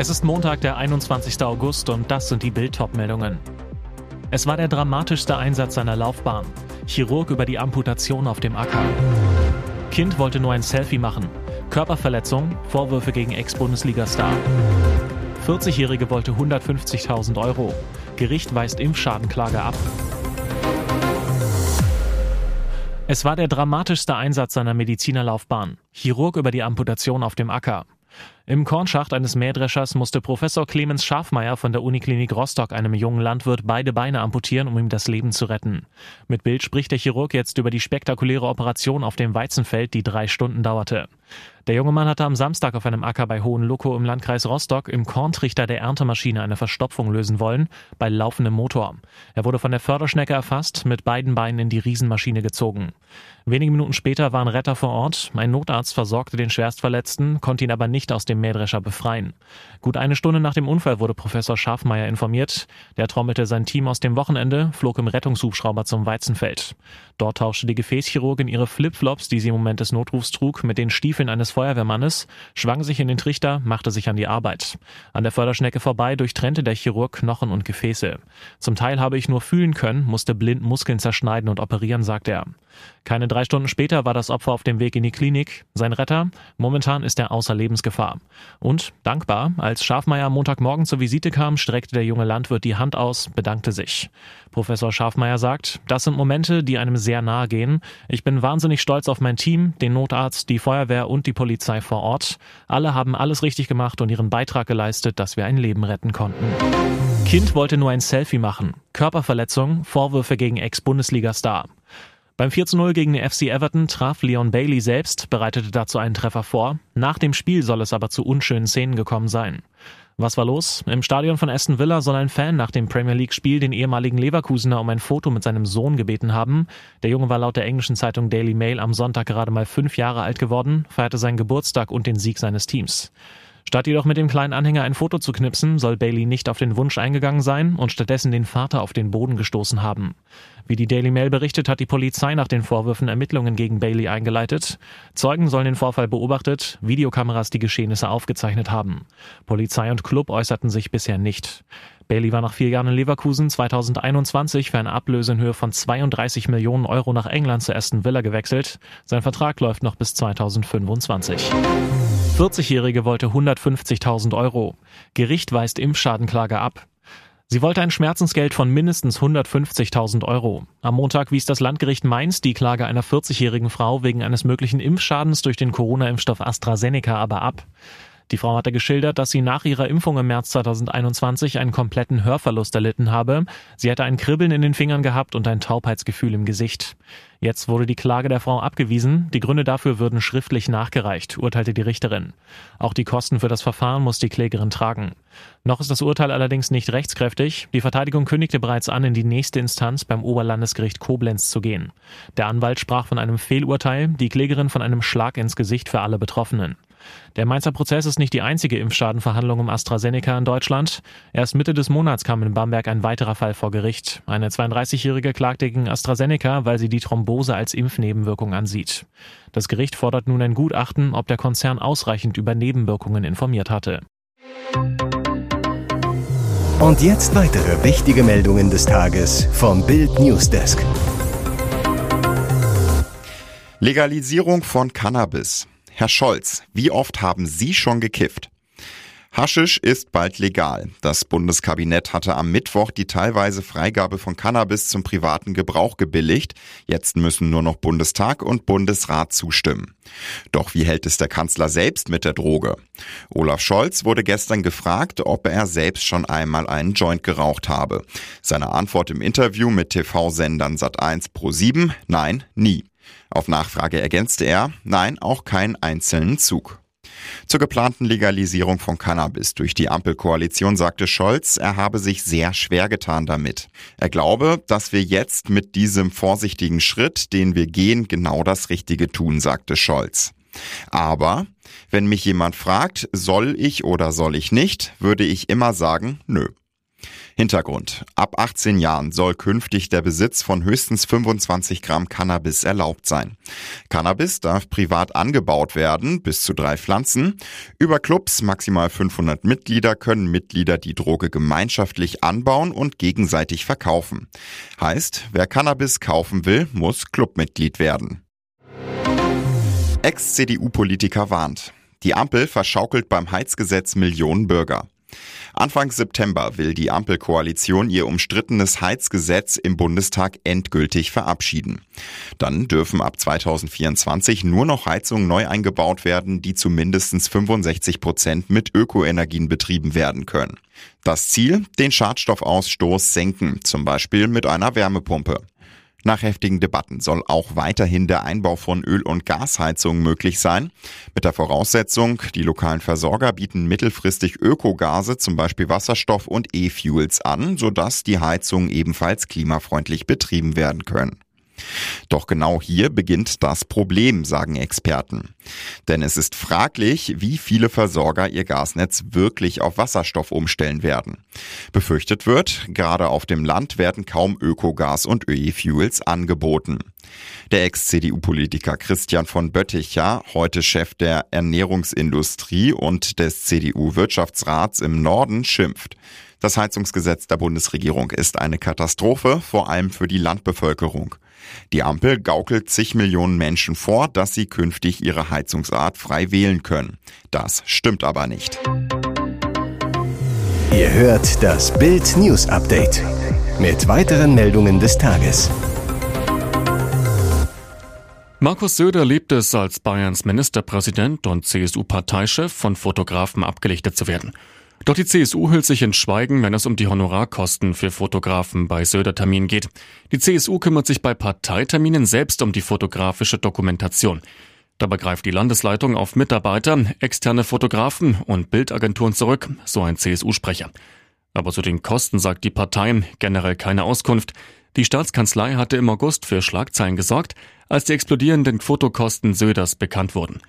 Es ist Montag, der 21. August und das sind die Bild-Top-Meldungen. Es war der dramatischste Einsatz seiner Laufbahn. Chirurg über die Amputation auf dem Acker. Kind wollte nur ein Selfie machen. Körperverletzung, Vorwürfe gegen Ex-Bundesliga-Star. 40-Jährige wollte 150.000 Euro. Gericht weist Impfschadenklage ab. Es war der dramatischste Einsatz seiner Medizinerlaufbahn. Chirurg über die Amputation auf dem Acker. Im Kornschacht eines Mähdreschers musste Professor Clemens Schafmeier von der Uniklinik Rostock einem jungen Landwirt beide Beine amputieren, um ihm das Leben zu retten. Mit Bild spricht der Chirurg jetzt über die spektakuläre Operation auf dem Weizenfeld, die drei Stunden dauerte. Der junge Mann hatte am Samstag auf einem Acker bei Hohenlokow im Landkreis Rostock im Korntrichter der Erntemaschine eine Verstopfung lösen wollen, bei laufendem Motor. Er wurde von der Förderschnecke erfasst, mit beiden Beinen in die Riesenmaschine gezogen. Wenige Minuten später waren Retter vor Ort. Ein Notarzt versorgte den Schwerstverletzten, konnte ihn aber nicht aus dem Mähdrescher befreien. Gut eine Stunde nach dem Unfall wurde Professor Schafmeier informiert. Der trommelte sein Team aus dem Wochenende, flog im Rettungshubschrauber zum Weizenfeld. Dort tauschte die Gefäßchirurgin ihre Flipflops, die sie im Moment des Notrufs trug, mit den Stiefeln eines Feuerwehrmannes, schwang sich in den Trichter, machte sich an die Arbeit. An der Förderschnecke vorbei durchtrennte der Chirurg Knochen und Gefäße. Zum Teil habe ich nur fühlen können, musste blind Muskeln zerschneiden und operieren, sagt er. Keine drei Stunden später war das Opfer auf dem Weg in die Klinik. Sein Retter? Momentan ist er außer Lebensgefahr. Und dankbar, als Schafmeier am Montagmorgen zur Visite kam, streckte der junge Landwirt die Hand aus, bedankte sich. Professor Schafmeier sagt, das sind Momente, die einem sehr nahe gehen. Ich bin wahnsinnig stolz auf mein Team, den Notarzt, die Feuerwehr und die Polizei vor Ort. Alle haben alles richtig gemacht und ihren Beitrag geleistet, dass wir ein Leben retten konnten. Kind wollte nur ein Selfie machen. Körperverletzung, Vorwürfe gegen Ex-Bundesliga-Star. Beim 4 zu 0 gegen den FC Everton traf Leon Bailey selbst, bereitete dazu einen Treffer vor. Nach dem Spiel soll es aber zu unschönen Szenen gekommen sein. Was war los? Im Stadion von Aston Villa soll ein Fan nach dem Premier League-Spiel den ehemaligen Leverkusener um ein Foto mit seinem Sohn gebeten haben. Der Junge war laut der englischen Zeitung Daily Mail am Sonntag gerade mal fünf Jahre alt geworden, feierte seinen Geburtstag und den Sieg seines Teams. Statt jedoch mit dem kleinen Anhänger ein Foto zu knipsen, soll Bailey nicht auf den Wunsch eingegangen sein und stattdessen den Vater auf den Boden gestoßen haben. Wie die Daily Mail berichtet, hat die Polizei nach den Vorwürfen Ermittlungen gegen Bailey eingeleitet. Zeugen sollen den Vorfall beobachtet, Videokameras die Geschehnisse aufgezeichnet haben. Polizei und Club äußerten sich bisher nicht. Bailey war nach vier Jahren in Leverkusen 2021 für eine Ablöse in Höhe von 32 Millionen Euro nach England zu Aston Villa gewechselt. Sein Vertrag läuft noch bis 2025. 40-Jährige wollte 150.000 Euro. Gericht weist Impfschadenklage ab. Sie wollte ein Schmerzensgeld von mindestens 150.000 Euro. Am Montag wies das Landgericht Mainz die Klage einer 40-jährigen Frau wegen eines möglichen Impfschadens durch den Corona-Impfstoff AstraZeneca aber ab. Die Frau hatte geschildert, dass sie nach ihrer Impfung im März 2021 einen kompletten Hörverlust erlitten habe. Sie hatte ein Kribbeln in den Fingern gehabt und ein Taubheitsgefühl im Gesicht. Jetzt wurde die Klage der Frau abgewiesen. Die Gründe dafür würden schriftlich nachgereicht, urteilte die Richterin. Auch die Kosten für das Verfahren muss die Klägerin tragen. Noch ist das Urteil allerdings nicht rechtskräftig. Die Verteidigung kündigte bereits an, in die nächste Instanz beim Oberlandesgericht Koblenz zu gehen. Der Anwalt sprach von einem Fehlurteil, die Klägerin von einem Schlag ins Gesicht für alle Betroffenen. Der Mainzer Prozess ist nicht die einzige Impfschadenverhandlung um AstraZeneca in Deutschland. Erst Mitte des Monats kam in Bamberg ein weiterer Fall vor Gericht. Eine 32-Jährige klagte gegen AstraZeneca, weil sie die Thrombose als Impfnebenwirkung ansieht. Das Gericht fordert nun ein Gutachten, ob der Konzern ausreichend über Nebenwirkungen informiert hatte. Und jetzt weitere wichtige Meldungen des Tages vom Bild Newsdesk. Legalisierung von Cannabis. Herr Scholz, wie oft haben Sie schon gekifft? Haschisch ist bald legal. Das Bundeskabinett hatte am Mittwoch die teilweise Freigabe von Cannabis zum privaten Gebrauch gebilligt. Jetzt müssen nur noch Bundestag und Bundesrat zustimmen. Doch wie hält es der Kanzler selbst mit der Droge? Olaf Scholz wurde gestern gefragt, ob er selbst schon einmal einen Joint geraucht habe. Seine Antwort im Interview mit TV-Sendern Sat1 Pro 7, nein, nie. Auf Nachfrage ergänzte er, nein, auch keinen einzelnen Zug. Zur geplanten Legalisierung von Cannabis durch die Ampelkoalition sagte Scholz, er habe sich sehr schwer getan damit. Er glaube, dass wir jetzt mit diesem vorsichtigen Schritt, den wir gehen, genau das Richtige tun, sagte Scholz. Aber wenn mich jemand fragt, soll ich oder soll ich nicht, würde ich immer sagen, nö. Hintergrund. Ab 18 Jahren soll künftig der Besitz von höchstens 25 Gramm Cannabis erlaubt sein. Cannabis darf privat angebaut werden, bis zu drei Pflanzen. Über Clubs maximal 500 Mitglieder können Mitglieder die Droge gemeinschaftlich anbauen und gegenseitig verkaufen. Heißt, wer Cannabis kaufen will, muss Clubmitglied werden. Ex-CDU-Politiker warnt. Die Ampel verschaukelt beim Heizgesetz Millionen Bürger. Anfang September will die Ampelkoalition ihr umstrittenes Heizgesetz im Bundestag endgültig verabschieden. Dann dürfen ab 2024 nur noch Heizungen neu eingebaut werden, die zu mindestens 65 Prozent mit Ökoenergien betrieben werden können. Das Ziel, den Schadstoffausstoß senken, zum Beispiel mit einer Wärmepumpe. Nach heftigen Debatten soll auch weiterhin der Einbau von Öl- und Gasheizungen möglich sein. Mit der Voraussetzung, die lokalen Versorger bieten mittelfristig Ökogase, zum Beispiel Wasserstoff und E-Fuels an, sodass die Heizungen ebenfalls klimafreundlich betrieben werden können. Doch genau hier beginnt das Problem, sagen Experten. Denn es ist fraglich, wie viele Versorger ihr Gasnetz wirklich auf Wasserstoff umstellen werden. Befürchtet wird, gerade auf dem Land werden kaum Ökogas und Öl-Fuels angeboten. Der Ex-CDU-Politiker Christian von Bötticher, heute Chef der Ernährungsindustrie und des CDU-Wirtschaftsrats im Norden, schimpft. Das Heizungsgesetz der Bundesregierung ist eine Katastrophe, vor allem für die Landbevölkerung. Die Ampel gaukelt zig Millionen Menschen vor, dass sie künftig ihre Heizungsart frei wählen können. Das stimmt aber nicht. Ihr hört das Bild News Update mit weiteren Meldungen des Tages. Markus Söder liebt es, als Bayerns Ministerpräsident und CSU-Parteichef von Fotografen abgelichtet zu werden. Doch die CSU hüllt sich in Schweigen, wenn es um die Honorarkosten für Fotografen bei Söder-Terminen geht. Die CSU kümmert sich bei Parteiterminen selbst um die fotografische Dokumentation. Dabei greift die Landesleitung auf Mitarbeiter, externe Fotografen und Bildagenturen zurück, so ein CSU-Sprecher. Aber zu den Kosten sagt die Partei generell keine Auskunft. Die Staatskanzlei hatte im August für Schlagzeilen gesorgt, als die explodierenden Fotokosten Söders bekannt wurden.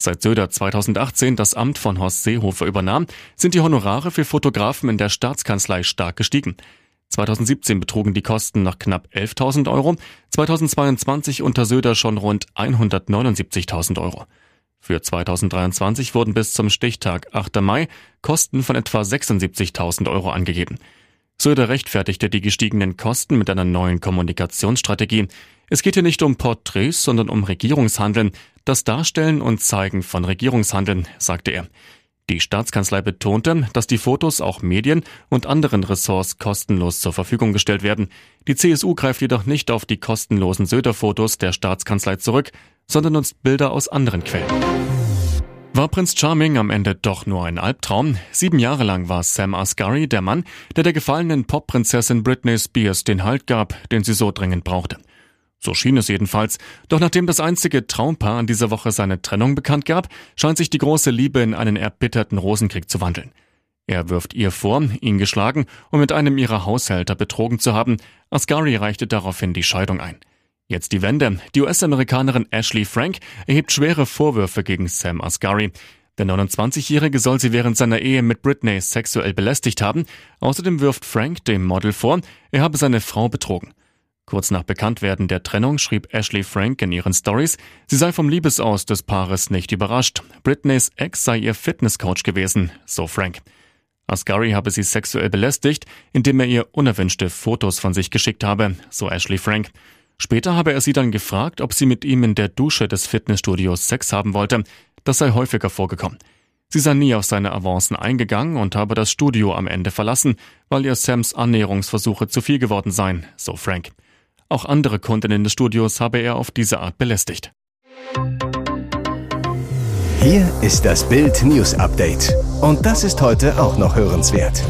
Seit Söder 2018 das Amt von Horst Seehofer übernahm, sind die Honorare für Fotografen in der Staatskanzlei stark gestiegen. 2017 betrugen die Kosten nach knapp 11.000 Euro, 2022 unter Söder schon rund 179.000 Euro. Für 2023 wurden bis zum Stichtag 8. Mai Kosten von etwa 76.000 Euro angegeben. Söder rechtfertigte die gestiegenen Kosten mit einer neuen Kommunikationsstrategie. Es geht hier nicht um Porträts, sondern um Regierungshandeln, das Darstellen und Zeigen von Regierungshandeln, sagte er. Die Staatskanzlei betonte, dass die Fotos auch Medien und anderen Ressorts kostenlos zur Verfügung gestellt werden. Die CSU greift jedoch nicht auf die kostenlosen Söder-Fotos der Staatskanzlei zurück, sondern nutzt Bilder aus anderen Quellen. War Prinz Charming am Ende doch nur ein Albtraum? Sieben Jahre lang war Sam Asghari der Mann, der der gefallenen Popprinzessin Britney Spears den Halt gab, den sie so dringend brauchte. So schien es jedenfalls. Doch nachdem das einzige Traumpaar an dieser Woche seine Trennung bekannt gab, scheint sich die große Liebe in einen erbitterten Rosenkrieg zu wandeln. Er wirft ihr vor, ihn geschlagen und mit einem ihrer Haushälter betrogen zu haben. Asghari reichte daraufhin die Scheidung ein. Jetzt die Wende. Die US-Amerikanerin Ashley Frank erhebt schwere Vorwürfe gegen Sam Asghari. Der 29-Jährige soll sie während seiner Ehe mit Britney sexuell belästigt haben. Außerdem wirft Frank dem Model vor, er habe seine Frau betrogen. Kurz nach Bekanntwerden der Trennung schrieb Ashley Frank in ihren Stories, sie sei vom Liebesaus des Paares nicht überrascht. Britneys Ex sei ihr Fitnesscoach gewesen, so Frank. Asghari habe sie sexuell belästigt, indem er ihr unerwünschte Fotos von sich geschickt habe, so Ashley Frank. Später habe er sie dann gefragt, ob sie mit ihm in der Dusche des Fitnessstudios Sex haben wollte. Das sei häufiger vorgekommen. Sie sei nie auf seine Avancen eingegangen und habe das Studio am Ende verlassen, weil ihr Sams Annäherungsversuche zu viel geworden seien, so Frank. Auch andere Kundinnen des Studios habe er auf diese Art belästigt. Hier ist das Bild News Update. Und das ist heute auch noch hörenswert.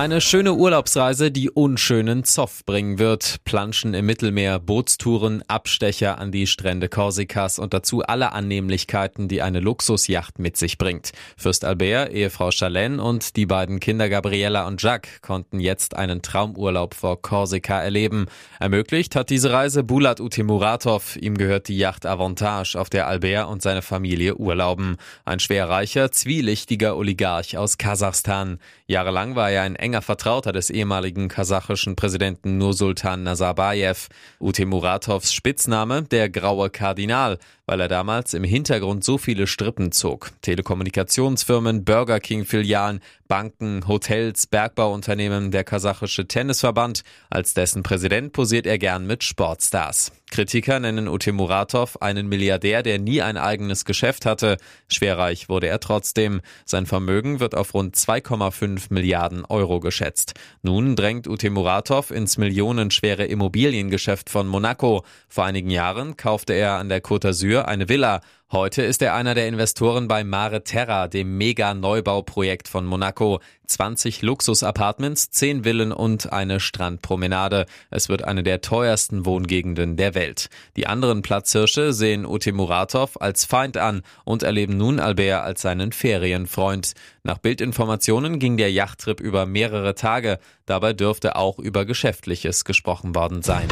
Eine schöne Urlaubsreise, die unschönen Zoff bringen wird. Planschen im Mittelmeer, Bootstouren, Abstecher an die Strände Korsikas und dazu alle Annehmlichkeiten, die eine Luxusjacht mit sich bringt. Fürst Albert, Ehefrau Chalene und die beiden Kinder Gabriella und Jacques konnten jetzt einen Traumurlaub vor Korsika erleben. Ermöglicht hat diese Reise Bulat Utimuratov. Ihm gehört die Yacht Avantage, auf der Albert und seine Familie urlauben. Ein schwerreicher, zwielichtiger Oligarch aus Kasachstan. Jahrelang war er ein enger Vertrauter des ehemaligen kasachischen Präsidenten Nursultan Nazarbayev. Ute Muratovs Spitzname der graue Kardinal, weil er damals im Hintergrund so viele Strippen zog. Telekommunikationsfirmen, Burger King Filialen, Banken, Hotels, Bergbauunternehmen, der kasachische Tennisverband. Als dessen Präsident posiert er gern mit Sportstars. Kritiker nennen Ute Muratov einen Milliardär, der nie ein eigenes Geschäft hatte. Schwerreich wurde er trotzdem. Sein Vermögen wird auf rund 2,5 Milliarden Euro geschätzt. Nun drängt Ute Muratov ins millionenschwere Immobiliengeschäft von Monaco. Vor einigen Jahren kaufte er an der Côte d'Azur eine Villa. Heute ist er einer der Investoren bei Mare Terra, dem Mega-Neubauprojekt von Monaco. 20 Luxus-Apartments, 10 Villen und eine Strandpromenade. Es wird eine der teuersten Wohngegenden der Welt. Die anderen Platzhirsche sehen Ute Muratov als Feind an und erleben nun Albert als seinen Ferienfreund. Nach Bildinformationen ging der Yachttrip über mehrere Tage. Dabei dürfte auch über Geschäftliches gesprochen worden sein.